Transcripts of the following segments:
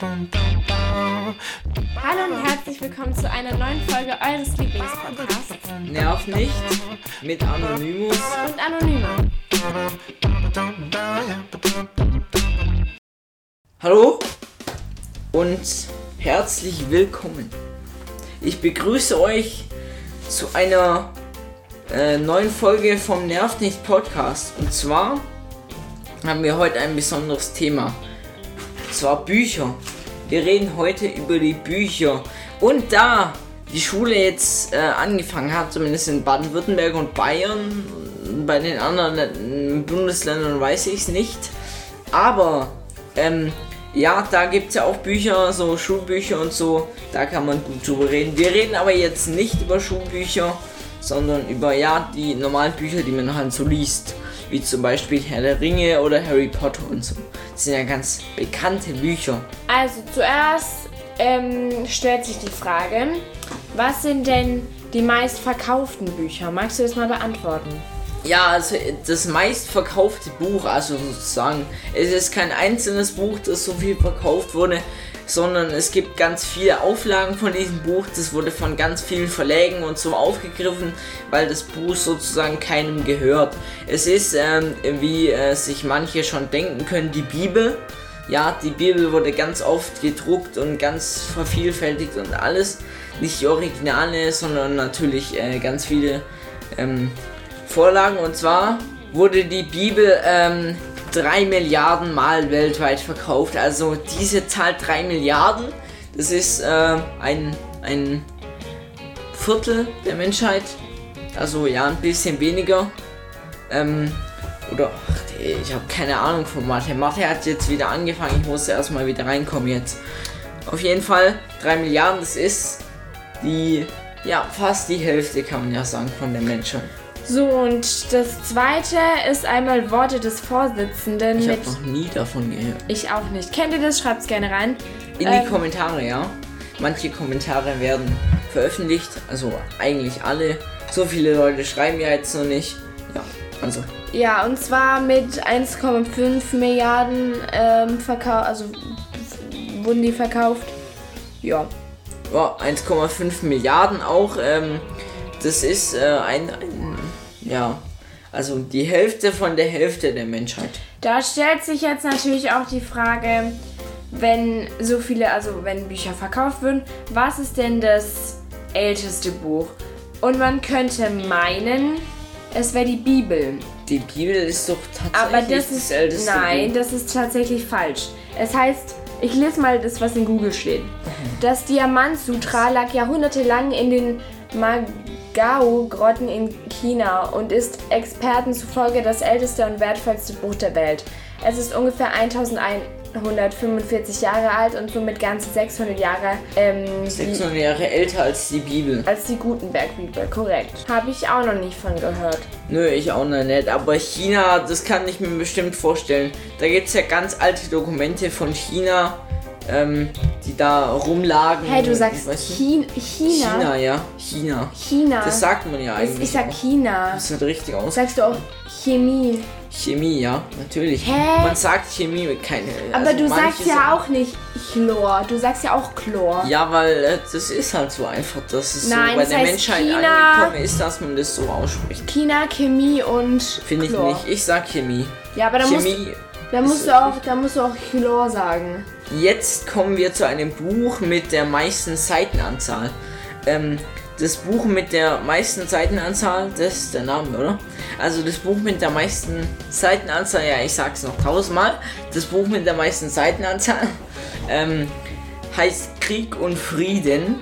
Hallo und herzlich willkommen zu einer neuen Folge eures Lieblingspodcasts Nerv nicht mit Anonymous. und Anonymer. Hallo und herzlich willkommen. Ich begrüße euch zu einer äh, neuen Folge vom Nerv nicht Podcast. Und zwar haben wir heute ein besonderes Thema. Zwar Bücher. Wir reden heute über die Bücher. Und da die Schule jetzt äh, angefangen hat, zumindest in Baden-Württemberg und Bayern, bei den anderen Bundesländern weiß ich es nicht. Aber ähm, ja, da gibt es ja auch Bücher, so Schulbücher und so. Da kann man gut drüber reden. Wir reden aber jetzt nicht über Schulbücher, sondern über ja die normalen Bücher, die man halt so liest. Wie zum Beispiel Herr der Ringe oder Harry Potter und so. Das sind ja ganz bekannte Bücher. Also zuerst ähm, stellt sich die Frage, was sind denn die meistverkauften Bücher? Magst du das mal beantworten? Ja, also das meistverkaufte Buch, also sozusagen, es ist kein einzelnes Buch, das so viel verkauft wurde, sondern es gibt ganz viele Auflagen von diesem Buch. Das wurde von ganz vielen Verlägen und so aufgegriffen, weil das Buch sozusagen keinem gehört. Es ist, ähm, wie äh, sich manche schon denken können, die Bibel. Ja, die Bibel wurde ganz oft gedruckt und ganz vervielfältigt und alles. Nicht die Originale, sondern natürlich äh, ganz viele ähm, Vorlagen. Und zwar wurde die Bibel ähm, 3 Milliarden Mal weltweit verkauft. Also diese Zahl 3 Milliarden, das ist äh, ein, ein Viertel der Menschheit. Also ja, ein bisschen weniger. Ähm, oder ach, ich habe keine Ahnung von Mathe. Mathe hat jetzt wieder angefangen. Ich muss erstmal wieder reinkommen jetzt. Auf jeden Fall 3 Milliarden, das ist die, ja, fast die Hälfte kann man ja sagen von der Menschheit. So, und das zweite ist einmal Worte des Vorsitzenden Ich habe noch nie davon gehört. Ich auch nicht. Kennt ihr das? Schreibt's gerne rein. In Ähm, die Kommentare, ja. Manche Kommentare werden veröffentlicht, also eigentlich alle. So viele Leute schreiben ja jetzt noch nicht. Ja, also Ja, und zwar mit 1,5 Milliarden ähm, verkauft, also wurden die verkauft. Ja. ja, 1,5 Milliarden auch. Ähm, das ist äh, ein, ein, ja, also die Hälfte von der Hälfte der Menschheit. Da stellt sich jetzt natürlich auch die Frage, wenn so viele, also wenn Bücher verkauft würden, was ist denn das älteste Buch? Und man könnte meinen, es wäre die Bibel. Die Bibel ist doch Aber tatsächlich das ist älteste nein, Buch. das ist tatsächlich falsch. Es heißt, ich lese mal das, was in Google steht. Das Diamant-Sutra lag jahrhundertelang in den Magao-Grotten in China und ist Experten zufolge das älteste und wertvollste Buch der Welt. Es ist ungefähr 1145 Jahre alt und somit ganze 600 Jahre ähm, die, 600 Jahre älter als die Bibel. als die Gutenberg-Bibel, korrekt. Habe ich auch noch nicht von gehört. Nö, ich auch noch nicht. Aber China, das kann ich mir bestimmt vorstellen. Da gibt es ja ganz alte Dokumente von China, ähm, die da rumlagen. Hey, du sagst. China, China. Ja. China. China. Das sagt man ja eigentlich. Ich sag auch. China. Das wird richtig aus. Sagst du auch Chemie? Chemie, ja, natürlich. Hä? Man sagt Chemie mit keine. Aber also du sagst ja sagen- auch nicht Chlor. Du sagst ja auch Chlor. Ja, weil äh, das ist halt so einfach, dass es Nein, so bei der Menschheit China- angekommen ist, dass man das so ausspricht. China, Chemie und Finde ich nicht. Ich sag Chemie. Ja, aber da musst, Chemie. Da musst du auch, da musst du auch Chlor sagen. Jetzt kommen wir zu einem Buch mit der meisten Seitenanzahl. Ähm, das Buch mit der meisten Seitenanzahl, das ist der Name, oder? Also das Buch mit der meisten Seitenanzahl, ja, ich sag's noch tausendmal. Das Buch mit der meisten Seitenanzahl ähm, heißt Krieg und Frieden.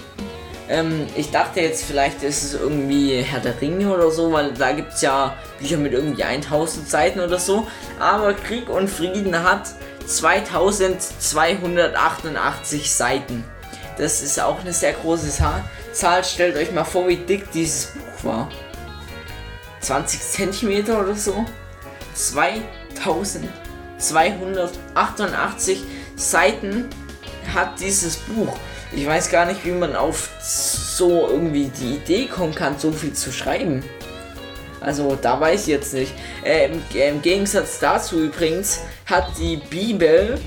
Ähm, ich dachte jetzt vielleicht ist es irgendwie Herr der Ringe oder so, weil da gibt es ja Bücher mit irgendwie 1000 Seiten oder so. Aber Krieg und Frieden hat 2288 Seiten. Das ist auch eine sehr große Zahl. Stellt euch mal vor, wie dick dieses Buch war. 20 Zentimeter oder so. 2288 Seiten hat dieses Buch. Ich weiß gar nicht, wie man auf so irgendwie die Idee kommen kann, so viel zu schreiben. Also da weiß ich jetzt nicht. Äh, im, Im Gegensatz dazu übrigens hat die Bibel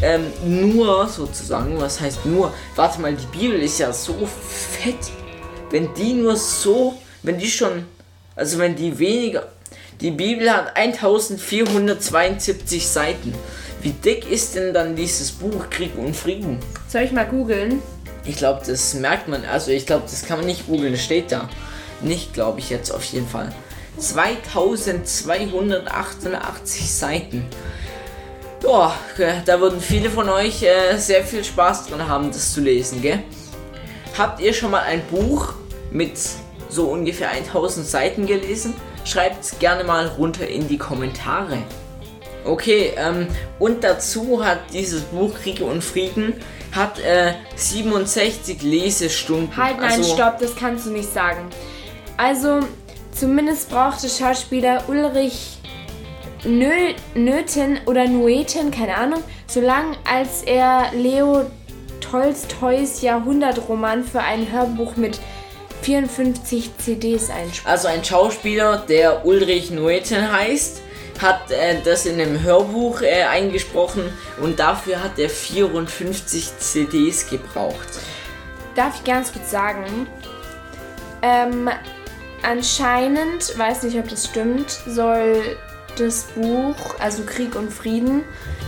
ähm, nur sozusagen, was heißt nur? Warte mal, die Bibel ist ja so fett. Wenn die nur so, wenn die schon, also wenn die weniger, die Bibel hat 1472 Seiten. Wie dick ist denn dann dieses Buch Krieg und Frieden? Soll ich mal googeln? Ich glaube, das merkt man, also ich glaube, das kann man nicht googeln, das steht da. Nicht, glaube ich jetzt auf jeden Fall. 2288 Seiten. Ja, da würden viele von euch äh, sehr viel Spaß dran haben, das zu lesen, gell? Habt ihr schon mal ein Buch mit so ungefähr 1000 Seiten gelesen? Schreibt es gerne mal runter in die Kommentare. Okay, ähm, und dazu hat dieses Buch Kriege und Frieden hat äh, 67 Lesestunden. Halt, nein, also, stopp, das kannst du nicht sagen. Also, zumindest brauchte Schauspieler Ulrich Nö Nöten oder Nueten, keine Ahnung, solange als er Leo Tolstois Jahrhundertroman für ein Hörbuch mit 54 CDs einspricht. Also ein Schauspieler, der Ulrich Nueten heißt, hat äh, das in einem Hörbuch äh, eingesprochen und dafür hat er 54 CDs gebraucht. Darf ich ganz kurz sagen, ähm, anscheinend, weiß nicht, ob das stimmt, soll das Buch, also Krieg und Frieden,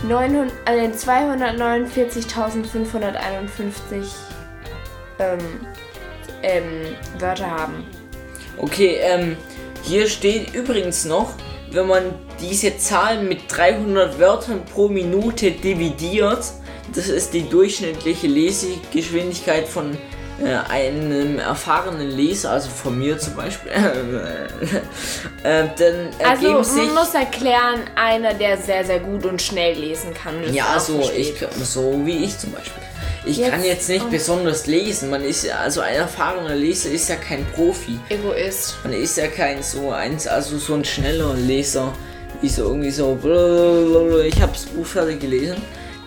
900, äh, 249.551 ähm, ähm, Wörter haben. Okay, ähm, hier steht übrigens noch, wenn man diese Zahl mit 300 Wörtern pro Minute dividiert, das ist die durchschnittliche Lesegeschwindigkeit von äh, einem erfahrenen Leser, also von mir zum Beispiel, äh, dann ergeben Also sich. man muss erklären, einer, der sehr, sehr gut und schnell lesen kann. das Ja, so, ich, so wie ich zum Beispiel. Ich Jetzt- kann jetzt nicht besonders lesen. Man ist ja, also ein erfahrener Leser ist ja kein Profi. Egoist. Man ist ja kein so eins, also so ein schneller Leser, wie so irgendwie so. blablabla. Ich habe das Buch fertig gelesen.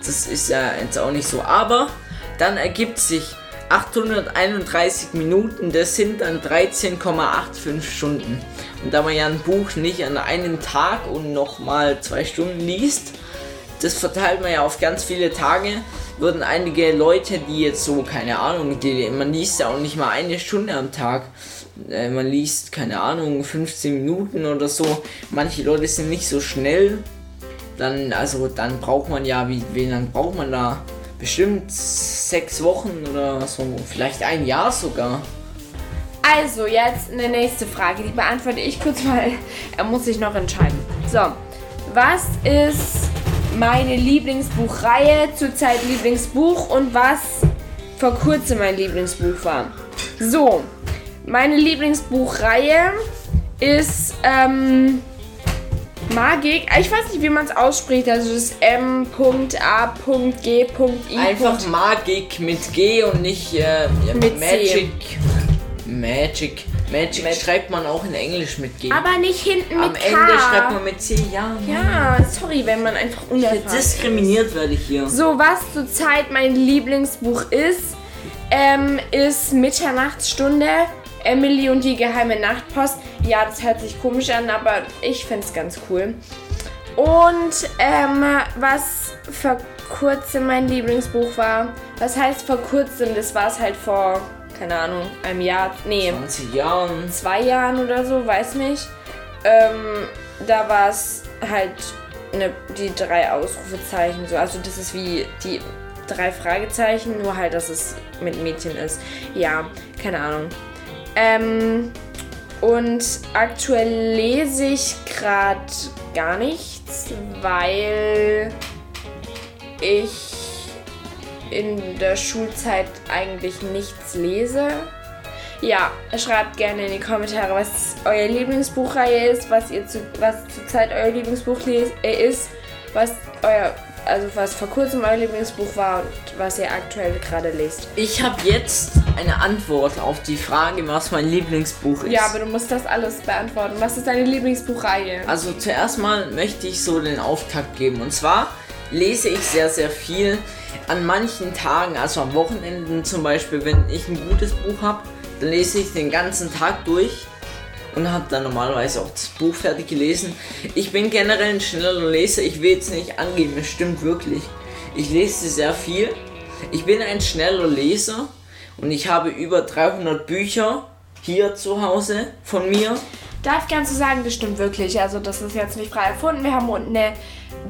Das ist ja jetzt auch nicht so. Aber dann ergibt sich 831 Minuten, das sind dann 13,85 Stunden. Und da man ja ein Buch nicht an einem Tag und nochmal zwei Stunden liest, das verteilt man ja auf ganz viele Tage, würden einige Leute, die jetzt so, keine Ahnung, die, man liest ja auch nicht mal eine Stunde am Tag, äh, man liest, keine Ahnung, 15 Minuten oder so, manche Leute sind nicht so schnell, dann, also, dann braucht man ja, wie, wie lange braucht man da? Bestimmt sechs Wochen oder so, vielleicht ein Jahr sogar. Also, jetzt eine nächste Frage. Die beantworte ich kurz, weil er muss sich noch entscheiden. So, was ist meine Lieblingsbuchreihe, zurzeit Lieblingsbuch und was vor kurzem mein Lieblingsbuch war? So, meine Lieblingsbuchreihe ist ähm, Magik. Ich weiß nicht, wie man es ausspricht. Also das M.A.G.I. Einfach Magik mit G und nicht äh, Mit C. Magic. Magic. Magic Mag- schreibt man auch in Englisch mit G. Aber nicht hinten mit Am K. Ende schreibt man mit C, ja. Ja, sorry, wenn man einfach unerfahren ist. Diskriminiert werde ich hier. So, was zurzeit mein Lieblingsbuch ist, ähm, ist Mitternachtsstunde. Emily und die geheime Nachtpost. Ja, das hört sich komisch an, aber ich find's ganz cool. Und ähm, was vor kurzem mein Lieblingsbuch war, was heißt vor kurzem? Das war es halt vor, keine Ahnung, einem Jahr, nee, 20 Jahren. zwei Jahren oder so, weiß nicht. Ähm, da war es halt ne, die drei Ausrufezeichen so. Also das ist wie die drei Fragezeichen, nur halt, dass es mit Mädchen ist. Ja, keine Ahnung. Ähm, und aktuell lese ich gerade gar nichts, weil ich in der Schulzeit eigentlich nichts lese. Ja, schreibt gerne in die Kommentare, was euer Lieblingsbuchreihe ist, was ihr zu, was zurzeit euer Lieblingsbuch äh, ist, was euer, also was vor kurzem euer Lieblingsbuch war und was ihr aktuell gerade lest. Ich habe jetzt eine Antwort auf die Frage, was mein Lieblingsbuch ist. Ja, aber du musst das alles beantworten. Was ist deine Lieblingsbuchreihe? Also zuerst mal möchte ich so den Auftakt geben. Und zwar lese ich sehr, sehr viel an manchen Tagen, also am Wochenenden zum Beispiel, wenn ich ein gutes Buch habe, dann lese ich den ganzen Tag durch und habe dann normalerweise auch das Buch fertig gelesen. Ich bin generell ein schneller Leser, ich will jetzt nicht angeben, es stimmt wirklich. Ich lese sehr viel. Ich bin ein schneller Leser und ich habe über 300 Bücher hier zu Hause von mir. Darf ganz so sagen, das stimmt wirklich. Also das ist jetzt nicht frei erfunden. Wir haben unten eine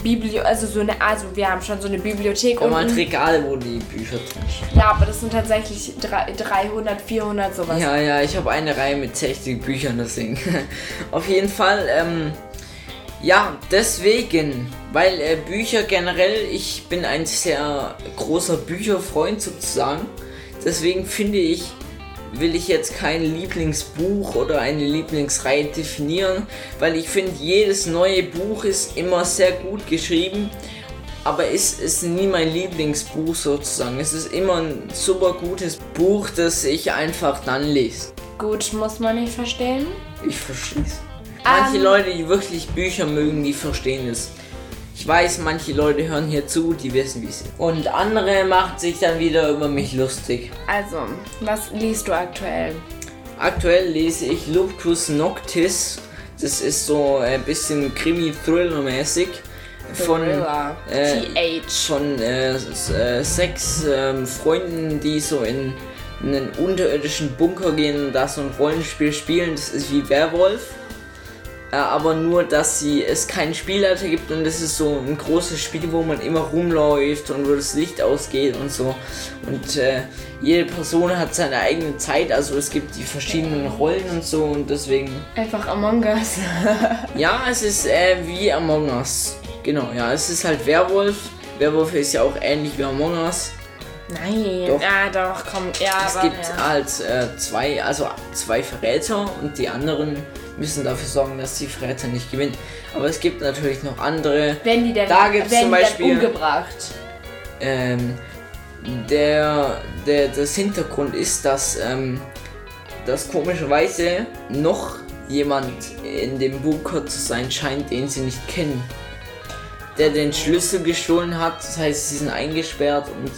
Bibliothek, also so eine, also wir haben schon so eine Bibliothek unten. halt Regale, wo die Bücher drin stehen. Ja, aber das sind tatsächlich drei- 300, 400 sowas. Ja, ja, ich habe eine Reihe mit 60 Büchern, deswegen. Auf jeden Fall, ähm, ja, deswegen, weil äh, Bücher generell, ich bin ein sehr großer Bücherfreund sozusagen. Deswegen finde ich, will ich jetzt kein Lieblingsbuch oder eine Lieblingsreihe definieren, weil ich finde, jedes neue Buch ist immer sehr gut geschrieben. Aber es ist nie mein Lieblingsbuch sozusagen. Es ist immer ein super gutes Buch, das ich einfach dann lese. Gut, muss man nicht verstehen. Ich verstehe es. Manche Ähm. Leute, die wirklich Bücher mögen, die verstehen es. Ich weiß, manche Leute hören hier zu, die wissen, wie es ist. Und andere machen sich dann wieder über mich lustig. Also, was liest du aktuell? Aktuell lese ich Lupus Noctis. Das ist so ein bisschen Krimi-Thriller-mäßig. Von, äh, von äh, äh, sechs ähm, Freunden, die so in, in einen unterirdischen Bunker gehen und da so ein Rollenspiel spielen. Das ist wie Werwolf. Aber nur, dass sie es keinen Spielleiter gibt und das ist so ein großes Spiel, wo man immer rumläuft und wo das Licht ausgeht und so. Und äh, jede Person hat seine eigene Zeit, also es gibt die verschiedenen Rollen und so und deswegen. Einfach Among Us. Ja, es ist äh, wie Among Us. Genau, ja, es ist halt Werwolf. Werwolf ist ja auch ähnlich wie Among Us. Nein. Doch. Ja, doch, komm. Ja, Es aber, gibt ja. halt äh, zwei, also zwei Verräter und die anderen müssen dafür sorgen, dass die Verräter nicht gewinnen. Aber es gibt natürlich noch andere. Wenn die dann, Da gibt's werden zum Beispiel- umgebracht. Ähm, der, der, das Hintergrund ist, dass, ähm, dass komischerweise noch jemand in dem Bunker zu sein scheint, den sie nicht kennen. Der den Schlüssel gestohlen hat, das heißt, sie sind eingesperrt und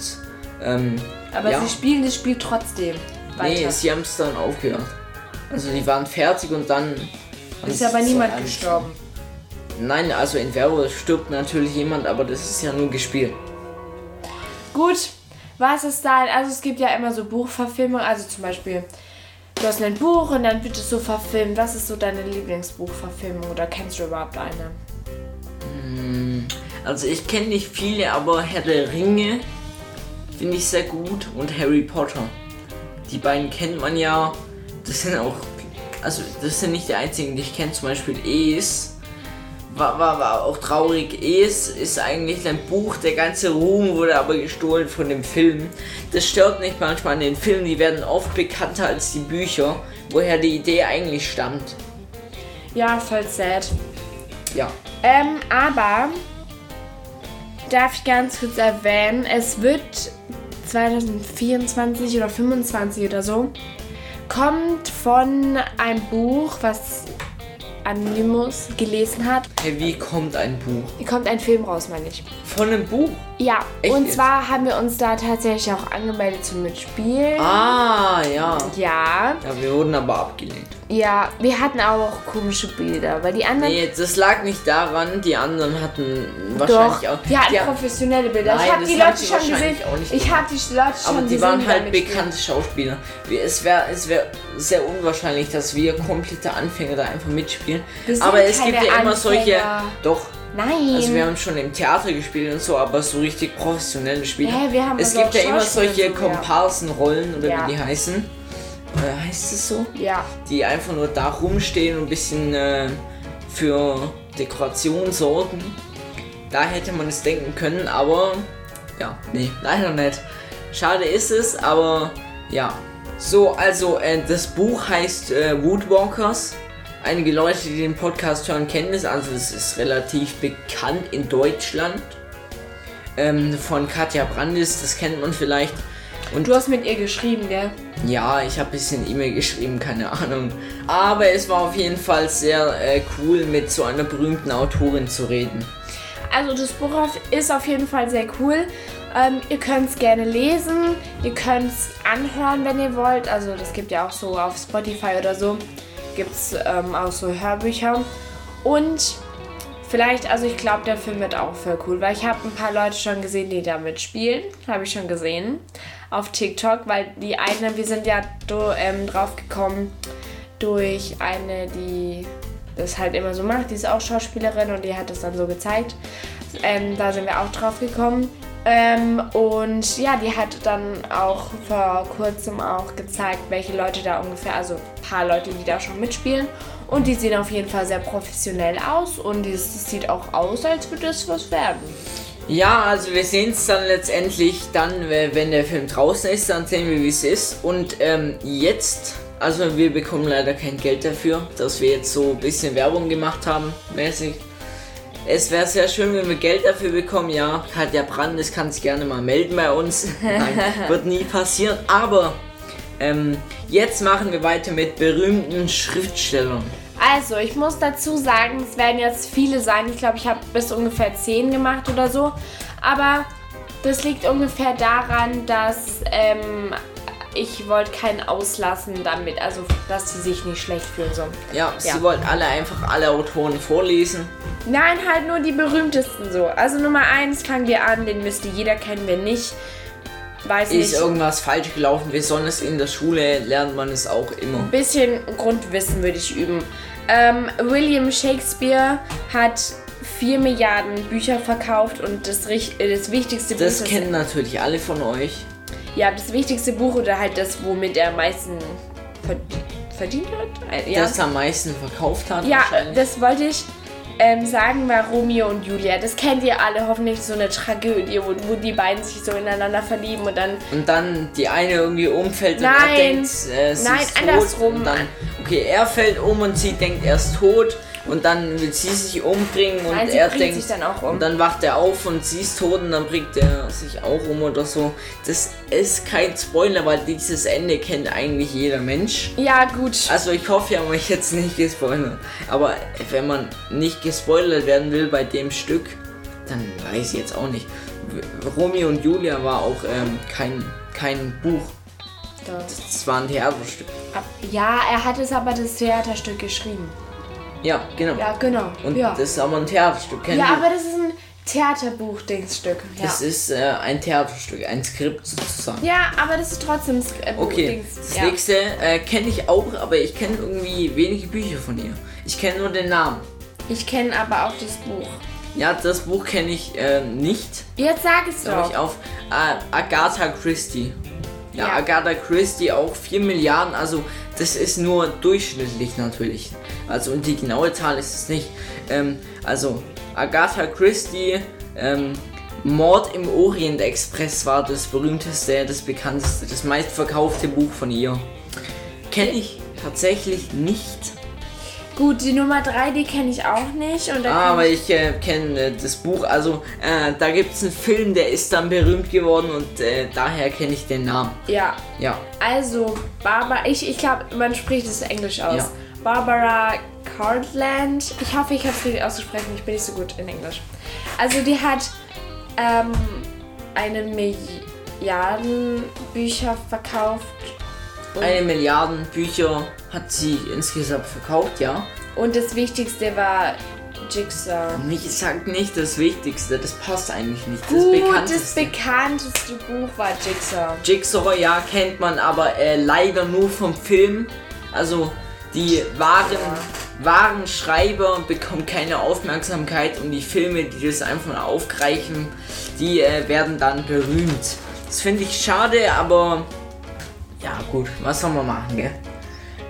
ähm, Aber ja. sie spielen das Spiel trotzdem Nee, weiter. sie haben es dann aufgehört. Also die waren fertig und dann. ist aber niemand dann gestorben. Nein, also in Werwolf stirbt natürlich jemand, aber das ist ja nur gespielt. Gut, was ist da? Also es gibt ja immer so Buchverfilmungen, also zum Beispiel, du hast ein Buch und dann wird es so verfilmt. Was ist so deine Lieblingsbuchverfilmung oder kennst du überhaupt eine? Also ich kenne nicht viele, aber Herr der Ringe finde ich sehr gut und Harry Potter. Die beiden kennt man ja. Das sind auch, also das sind nicht die einzigen, die ich kenne. Zum Beispiel Es. War, war, war auch traurig. Es ist eigentlich ein Buch, der ganze Ruhm wurde aber gestohlen von dem Film. Das stört nicht manchmal an den Filmen, die werden oft bekannter als die Bücher, woher die Idee eigentlich stammt. Ja, voll sad. Ja. Ähm, aber darf ich ganz kurz erwähnen, es wird 2024 oder 25 oder so kommt von einem Buch, was Anonymous gelesen hat. Hey, wie kommt ein Buch? Kommt ein Film raus, meine ich. Von einem Buch? Ja, Echt und jetzt? zwar haben wir uns da tatsächlich auch angemeldet zum Mitspielen. Ah, ja. Ja, Ja, wir wurden aber abgelehnt. Ja, wir hatten auch komische Bilder, weil die anderen Nee, das lag nicht daran, die anderen hatten doch, wahrscheinlich auch. die hatten die, professionelle Bilder. Nein, ich habe die Leute schon gesehen. wahrscheinlich auch nicht Ich habe die Leute schon aber die gesehen. waren halt bekannte Schauspieler. Es wäre es wär sehr unwahrscheinlich, dass wir komplette Anfänger da einfach mitspielen. Aber es gibt ja immer solche. Anfänger. Doch. Nein. Also wir haben schon im Theater gespielt und so, aber so richtig professionelle Spiele. Haben es aber gibt ja immer solche ja. Komparsenrollen oder Ja. wie die heißen. Äh, heißt es so? ja, die einfach nur da rumstehen und ein bisschen äh, für Dekoration sorgen. Da hätte man es denken können, aber ja, nee, leider nicht. Schade ist es, aber ja. So, also äh, das Buch heißt äh, Woodwalkers. Einige Leute, die den Podcast hören, kennen es. Also es ist relativ bekannt in Deutschland. Ähm, von Katja Brandis, das kennt man vielleicht. Und du hast mit ihr geschrieben, gell? ja, ich habe ein bisschen E-Mail geschrieben, keine Ahnung. Aber es war auf jeden Fall sehr äh, cool, mit so einer berühmten Autorin zu reden. Also das Buch ist auf jeden Fall sehr cool. Ähm, ihr könnt es gerne lesen, ihr könnt es anhören, wenn ihr wollt. Also das gibt ja auch so auf Spotify oder so. Gibt es ähm, auch so Hörbücher. Und Vielleicht, also ich glaube, der Film wird auch voll cool, weil ich habe ein paar Leute schon gesehen, die da mitspielen. Habe ich schon gesehen auf TikTok, weil die eine, wir sind ja do, ähm, drauf gekommen durch eine, die das halt immer so macht. Die ist auch Schauspielerin und die hat das dann so gezeigt. Ähm, da sind wir auch drauf gekommen. Ähm, und ja, die hat dann auch vor kurzem auch gezeigt, welche Leute da ungefähr, also ein paar Leute, die da schon mitspielen. Und die sehen auf jeden Fall sehr professionell aus und es sieht auch aus, als würde es was werden. Ja, also wir sehen es dann letztendlich dann, wenn der Film draußen ist, dann sehen wir, wie es ist. Und ähm, jetzt, also wir bekommen leider kein Geld dafür, dass wir jetzt so ein bisschen Werbung gemacht haben, mäßig. Es wäre sehr schön, wenn wir Geld dafür bekommen. Ja, Katja Brandes kann sich gerne mal melden bei uns. Nein, wird nie passieren. Aber ähm, jetzt machen wir weiter mit berühmten Schriftstellern. Also, ich muss dazu sagen, es werden jetzt viele sein. Ich glaube, ich habe bis ungefähr 10 gemacht oder so. Aber das liegt ungefähr daran, dass ähm, ich wollte keinen auslassen damit, also dass sie sich nicht schlecht fühlen. So. Ja, sie ja. wollten alle einfach alle Autoren vorlesen. Nein, halt nur die berühmtesten so. Also Nummer 1 fangen wir an, den müsste jeder kennen, wenn nicht. Weiß ist nicht. irgendwas falsch gelaufen, besonders in der Schule lernt man es auch immer. Ein bisschen Grundwissen würde ich üben. Ähm, William Shakespeare hat 4 Milliarden Bücher verkauft und das, das wichtigste Buch. Das kennen natürlich alle von euch. Ja, das wichtigste Buch oder halt das, womit er am meisten verdient hat. Ja. Das am meisten verkauft hat. Ja, das wollte ich ähm, sagen wir Romeo und Julia. Das kennt ihr alle hoffentlich, so eine Tragödie, wo, wo die beiden sich so ineinander verlieben und dann. Und dann die eine irgendwie umfällt nein, und er denkt, äh, sie nein, ist tot. andersrum. Dann, okay, er fällt um und sie denkt, er ist tot und dann will sie sich umbringen und Nein, er denkt sich dann auch um. und dann wacht er auf und sie ist tot und dann bringt er sich auch um oder so. Das ist kein Spoiler, weil dieses Ende kennt eigentlich jeder Mensch. Ja, gut. Also ich hoffe, ich habe euch jetzt nicht gespoilert. Aber wenn man nicht gespoilert werden will bei dem Stück, dann weiß ich jetzt auch nicht. Romeo und Julia war auch ähm, kein, kein Buch. Das war ein Theaterstück. Ja, er hat es aber das Theaterstück geschrieben. Ja, genau. Ja, genau. Und ja. das ist aber ein Theaterstück. Kennt ja, aber das ist ein Theaterbuch-Dingsstück. Ja. Das ist äh, ein Theaterstück, ein Skript sozusagen. Ja, aber das ist trotzdem äh, Okay, Dings. das ja. nächste äh, kenne ich auch, aber ich kenne irgendwie wenige Bücher von ihr. Ich kenne nur den Namen. Ich kenne aber auch das Buch. Ja, das Buch kenne ich äh, nicht. Jetzt sag es doch. Ich auf äh, Agatha Christie. Ja, ja, Agatha Christie auch 4 Milliarden, also das ist nur durchschnittlich natürlich. Also und die genaue Zahl ist es nicht. Ähm, also Agatha Christie, ähm, Mord im Orient Express war das berühmteste, das bekannteste, das meistverkaufte Buch von ihr. Kenne ich tatsächlich nicht. Gut, die Nummer 3, die kenne ich auch nicht. Und aber ich, ich äh, kenne äh, das Buch, also äh, da gibt es einen Film, der ist dann berühmt geworden und äh, daher kenne ich den Namen. Ja. Ja. Also, Barbara, ich, ich glaube, man spricht es Englisch aus. Ja. Barbara Cartland. Ich hoffe, ich habe es richtig ausgesprochen, ich bin nicht so gut in Englisch. Also, die hat ähm, eine Milliarden Bücher verkauft eine Milliarde Bücher hat sie insgesamt verkauft, ja. Und das Wichtigste war Jigsaw. Ich sag nicht das Wichtigste, das passt eigentlich nicht. Das Gut, bekannteste. das bekannteste Buch war Jigsaw. Jigsaw, ja, kennt man, aber äh, leider nur vom Film. Also die wahren, ja. wahren Schreiber bekommen keine Aufmerksamkeit und die Filme, die das einfach aufgreifen, die äh, werden dann berühmt. Das finde ich schade, aber ja gut, was soll man machen, gell?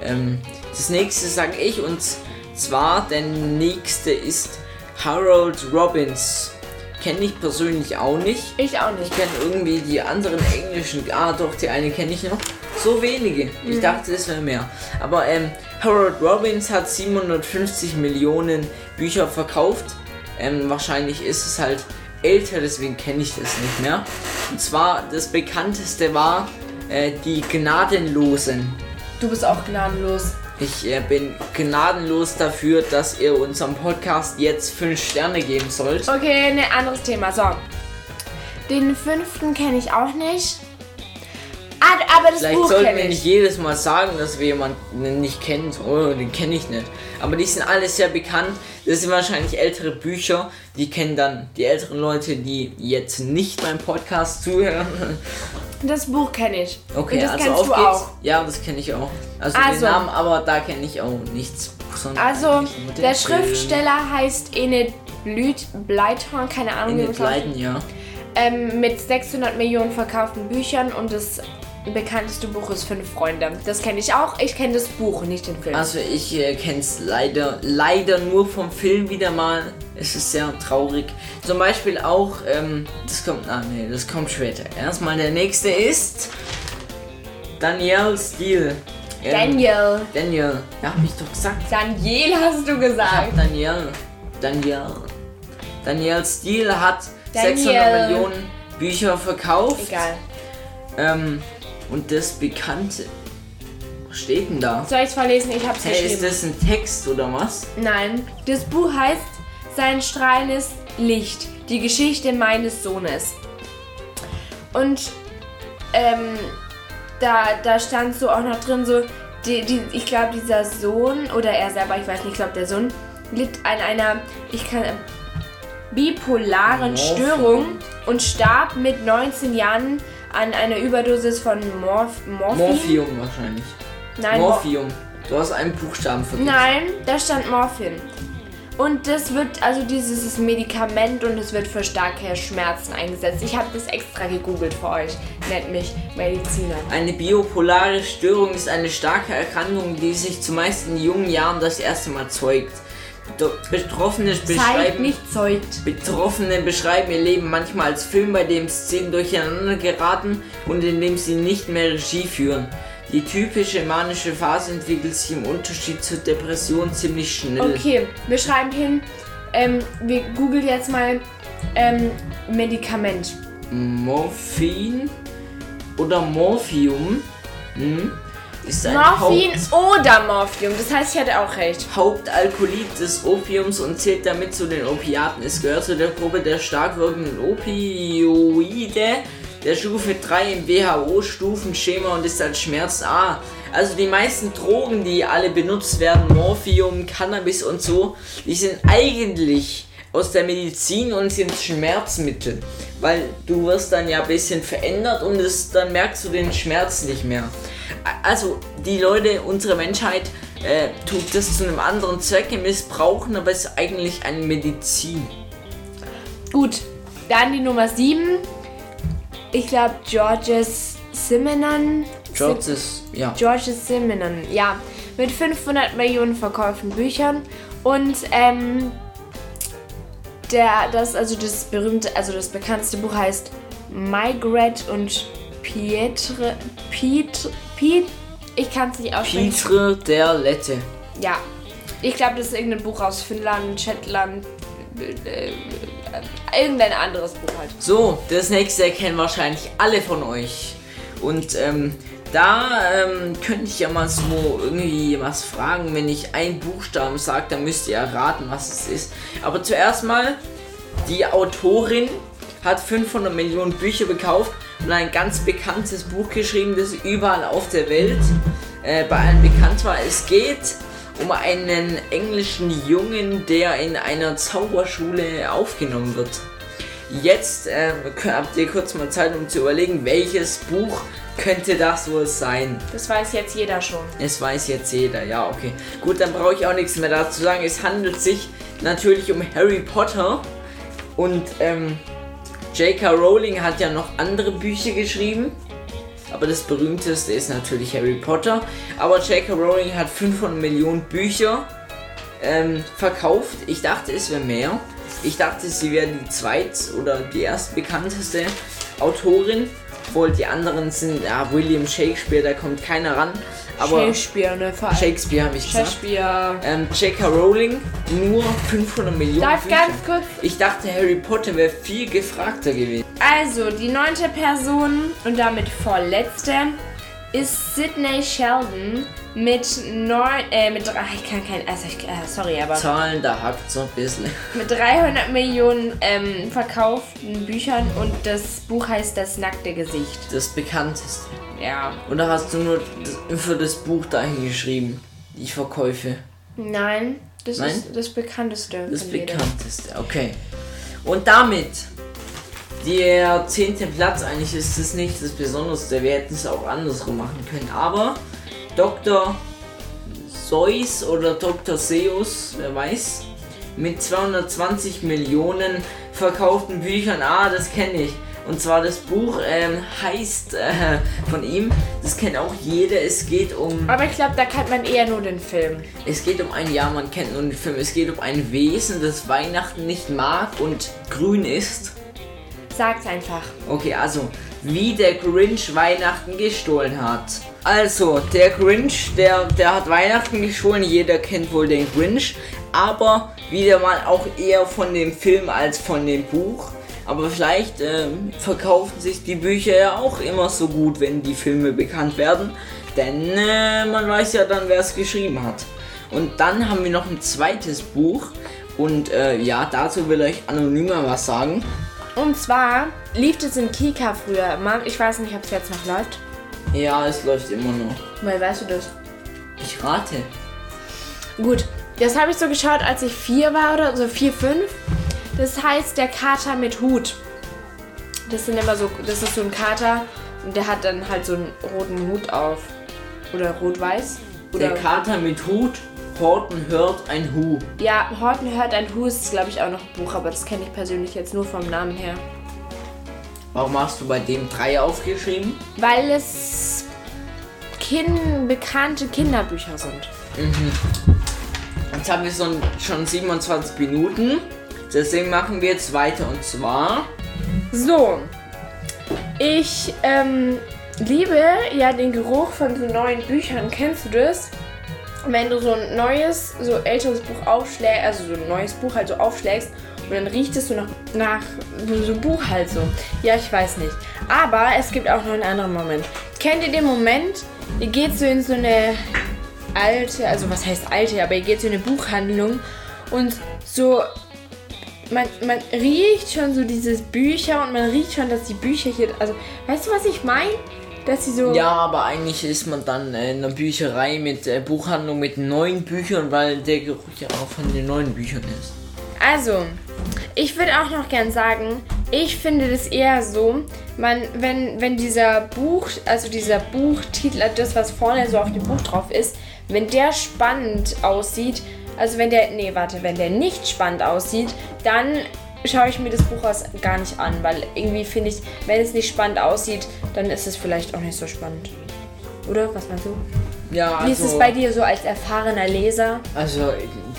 Ähm, das nächste sage ich und zwar der nächste ist Harold Robbins. Kenne ich persönlich auch nicht. Ich auch nicht. Ich kenne irgendwie die anderen englischen. Ah, doch, die eine kenne ich noch. So wenige. Mhm. Ich dachte, es wäre mehr. Aber ähm, Harold Robbins hat 750 Millionen Bücher verkauft. Ähm, wahrscheinlich ist es halt älter, deswegen kenne ich das nicht mehr. Und zwar das bekannteste war äh, die Gnadenlosen. Du bist auch gnadenlos. Ich äh, bin gnadenlos dafür, dass ihr unserem Podcast jetzt 5 Sterne geben sollt. Okay, ein anderes Thema. So. Den fünften kenne ich auch nicht. Aber das Vielleicht Buch sollten wir ich. nicht jedes Mal sagen, dass wir jemanden nicht kennen. Oh, den kenne ich nicht. Aber die sind alle sehr bekannt. Das sind wahrscheinlich ältere Bücher. Die kennen dann die älteren Leute, die jetzt nicht beim Podcast zuhören. Das Buch kenne ich. Okay, also kennst auf du geht's. auch. Ja, das kenne ich auch. Also, Also. den Namen, aber da kenne ich auch nichts. Also, der Film. Schriftsteller heißt Enid Blüt, Bleithorn, keine Ahnung, ausspricht. Leiden, ja. ähm, mit 600 Millionen verkauften Büchern und das bekannteste Buch ist Fünf Freunde. Das kenne ich auch. Ich kenne das Buch, nicht den Film. Also ich äh, kenne es leider, leider nur vom Film wieder mal. Es ist sehr traurig. Zum Beispiel auch, ähm, das kommt, ah nee, das kommt später. Erstmal der nächste ist Danielle Steele. Ähm, Daniel. Daniel, ja, hab ich doch gesagt. Daniel hast du Ich gesagt. hab Danielle. Danielle. Danielle Steele hat Daniel. 600 Millionen Bücher verkauft. Egal. Ähm, und das Bekannte. Was steht denn da? Soll ich es vorlesen? Ich habe es Hey, ist geschrieben. das ein Text oder was? Nein. Das Buch heißt Sein strahlendes Licht. Die Geschichte meines Sohnes. Und ähm, da, da stand so auch noch drin so, die, die, ich glaube dieser Sohn oder er selber, ich weiß nicht, ich glaube der Sohn litt an einer, ich kann bipolaren. Störung und starb mit 19 Jahren an einer Überdosis von Morph Morphin. Morphium wahrscheinlich. Nein, Mor Morphium. Du hast einen Buchstaben vergessen. Nein, da stand Morphin. Und das wird, also dieses Medikament und es wird für starke Schmerzen eingesetzt. Ich habe das extra gegoogelt für euch. Nennt mich Mediziner. Eine biopolare Störung ist eine starke Erkrankung, die sich zumeist in jungen Jahren das erste Mal zeugt. Betroffene beschreiben, nicht zeugt. Betroffene beschreiben ihr Leben manchmal als Film, bei dem Szenen durcheinander geraten und in dem sie nicht mehr Regie führen. Die typische manische Phase entwickelt sich im Unterschied zur Depression ziemlich schnell. Okay, wir schreiben hin. Ähm, wir googeln jetzt mal ähm, Medikament. Morphin oder Morphium hm, ist ein Morphin Haupt oder Morphium. Das heißt, ich hatte auch recht. Hauptalkoholit des Opiums und zählt damit zu den Opiaten. Es gehört zu der Gruppe der stark wirkenden Opioide der Stufe 3 im WHO-Stufenschema und ist als Schmerz A. Also die meisten Drogen, die alle benutzt werden, Morphium, Cannabis und so, die sind eigentlich aus der Medizin und sind Schmerzmittel. Weil du wirst dann ja ein bisschen verändert und es, dann merkst du den Schmerz nicht mehr. Also die Leute, unsere Menschheit äh, tut das zu einem anderen Zwecke missbrauchen, aber es ist eigentlich eine Medizin. Gut, dann die Nummer 7. Ich glaube, Georges Simenon. George ist, ja. Georges Simenon, ja. Mit 500 Millionen verkauften Büchern. Und ähm, der, das, also das berühmte, also das bekannteste Buch heißt Margaret und Pietre, Piet, Piet, ich kann es nicht aussprechen. Pietre der Lette. Ja. Ich glaube, das ist irgendein Buch aus Finnland, Shetland, äh, irgendein anderes Buch halt. So, das nächste kennen wahrscheinlich alle von euch. Und ähm, da ähm, könnte ich ja mal so irgendwie was fragen. Wenn ich einen Buchstaben sage, dann müsst ihr erraten, was es ist. Aber zuerst mal, die Autorin hat 500 Millionen Bücher gekauft und ein ganz bekanntes Buch geschrieben, das überall auf der Welt äh, bei allen bekannt war. Es geht um einen englischen Jungen, der in einer Zauberschule aufgenommen wird. Jetzt kö- habt ihr kurz mal Zeit, um zu überlegen, welches Buch könnte das wohl sein. Das weiß jetzt jeder schon. Es weiß jetzt jeder, ja, okay. Gut, dann brauche ich auch nichts mehr dazu sagen. Es handelt sich natürlich um Harry Potter. Und ähm, J.K. Rowling hat ja noch andere Bücher geschrieben. Aber das berühmteste ist natürlich Harry Potter. Aber J.K. Rowling hat 500 Millionen Bücher ähm, verkauft. Ich dachte, es wäre mehr. Ich dachte, sie wäre die zweit- oder die erstbekannteste Autorin. Obwohl die anderen sind, ja, William Shakespeare, da kommt keiner ran. Aber Shakespeare, ne? Vor allem. Shakespeare habe ich gesagt. Shakespeare. Ähm, J.K. Rowling nur 500 Millionen Darf Bücher. ganz kurz. Ich dachte, Harry Potter wäre viel gefragter gewesen. Also, die neunte Person und damit vorletzte ist Sidney Sheldon mit neun, äh, mit drei, ich kann kein, also ich, äh, sorry, aber Zahlen, da hackt so ein bisschen. mit 300 Millionen ähm, verkauften Büchern und das Buch heißt Das nackte Gesicht. Das bekannteste. Ja. Und da hast du nur das, für das Buch dahin geschrieben. Die Verkäufe. Nein, das Nein? ist das bekannteste. Das bekannteste, okay. Und damit der zehnte Platz, eigentlich ist es nicht das Besonderste, wir hätten es auch andersrum machen können, aber Dr. Seuss oder Dr. Seuss, wer weiß, mit 220 Millionen verkauften Büchern, ah, das kenne ich. Und zwar das Buch ähm, heißt äh, von ihm, das kennt auch jeder, es geht um Aber ich glaube, da kennt man eher nur den Film. es geht um ein, ja, man kennt nur den Film, es geht um ein Wesen, das Weihnachten nicht mag und grün ist. Sag's einfach. Okay, also, wie der Grinch Weihnachten gestohlen hat. Also, der Grinch, der, der hat Weihnachten gestohlen, jeder kennt wohl den Grinch, aber wieder mal auch eher von dem Film als von dem Buch. Aber vielleicht ähm, verkaufen sich die Bücher ja auch immer so gut, wenn die Filme bekannt werden. Denn äh, man weiß ja dann, wer es geschrieben hat. Und dann haben wir noch ein zweites Buch. Und äh, ja, dazu will ich anonymer was sagen. Und zwar lief es in Kika früher. Mann, ich weiß nicht, ob es jetzt noch läuft. Ja, es läuft immer noch. Woher weißt du das? Ich rate. Gut, das habe ich so geschaut, als ich vier war oder so vier, fünf. Das heißt der Kater mit Hut. Das sind immer so, das ist so ein Kater und der hat dann halt so einen roten Hut auf. Oder rot-weiß. Oder Der Kater mit Hut, Horten hört ein Hu. ja, Horten hört ein Hu ist glaube ich auch noch ein Buch, aber das kenne ich persönlich jetzt nur vom Namen her. Warum hast du bei dem drei aufgeschrieben? Weil es kin bekannte Kinderbücher sind. Jetzt haben wir so schon 27 Minuten. Deswegen machen wir jetzt weiter und zwar. So, ich ähm, liebe ja den Geruch von so neuen Büchern. Kennst du das? Wenn du so ein neues, so älteres Buch aufschlägst, also so ein neues Buch halt so aufschlägst und dann riecht es so nach, so einem Buch halt so. Ja, ich weiß nicht. Aber es gibt auch noch einen anderen Moment. Kennt ihr den Moment, ihr geht so in so eine alte, also was heißt alte, aber ihr geht so in eine Buchhandlung und so man, man riecht schon so diese Bücher und man riecht schon, dass die Bücher hier. Also, weißt du, was ich meine? Dass sie so. Ja, aber eigentlich ist man dann in einer Bücherei mit äh, Buchhandlung mit neuen Büchern, weil der Geruch ja auch von den neuen Büchern ist. Also, ich würde auch noch gern sagen, ich finde das eher so, man, wenn, wenn dieser Buch, also dieser Buchtitel, also das, was vorne so auf dem Buch drauf ist, wenn der spannend aussieht, also wenn der, nee, warte, wenn der nicht spannend aussieht, dann schaue ich mir das Buch aus gar nicht an, weil irgendwie finde ich, wenn es nicht spannend aussieht, dann ist es vielleicht auch nicht so spannend. Oder? Was meinst du? Ja, Wie ist es bei dir so als erfahrener Leser? Also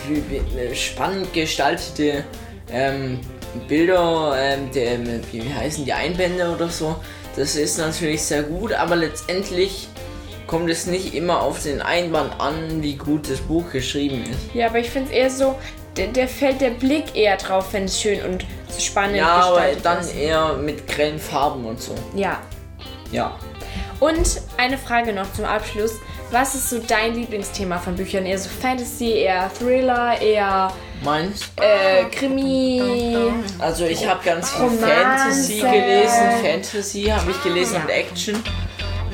wie- spannend gestaltete ähm, Bilder, ähm, der, wie, wie heißen die Einbände oder so, das ist natürlich sehr gut, aber letztendlich kommt es nicht immer auf den Einband an, wie gut das Buch geschrieben ist. Ja, aber ich finde es eher so, der, der fällt der Blick eher drauf, wenn es schön und spannend Ja, aber gestaltet dann ist. eher mit grellen Farben und so. Ja. Ja. Und eine Frage noch zum Abschluss. Was ist so dein Lieblingsthema von Büchern? Eher so Fantasy, eher Thriller, eher Meins? äh, Krimi? Also ich habe ganz viel Romanze. Fantasy gelesen. Fantasy habe ich gelesen und Action.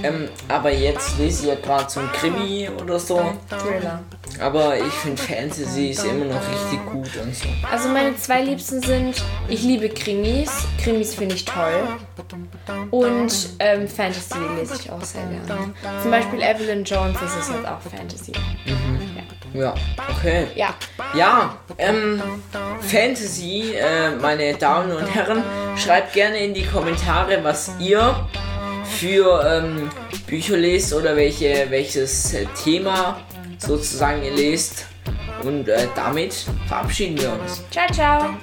Ähm, aber jetzt lese ich ja gerade so ein Krimi oder so. Thriller. Aber ich finde Fantasy ist immer noch richtig gut und so. Also meine zwei Liebsten sind, ich liebe Krimis. Krimis finde ich toll. Und ähm, Fantasy lese ich auch sehr gerne. Zum Beispiel Evelyn Jones, das ist jetzt auch Fantasy. Ja, okay. Ja. Ja, ähm, Fantasy, äh, meine Damen und Herren, schreibt gerne in die Kommentare, was ihr für ähm, Bücher lest oder welche, welches äh, Thema sozusagen ihr lest. Und äh, damit verabschieden wir uns. Ciao, ciao.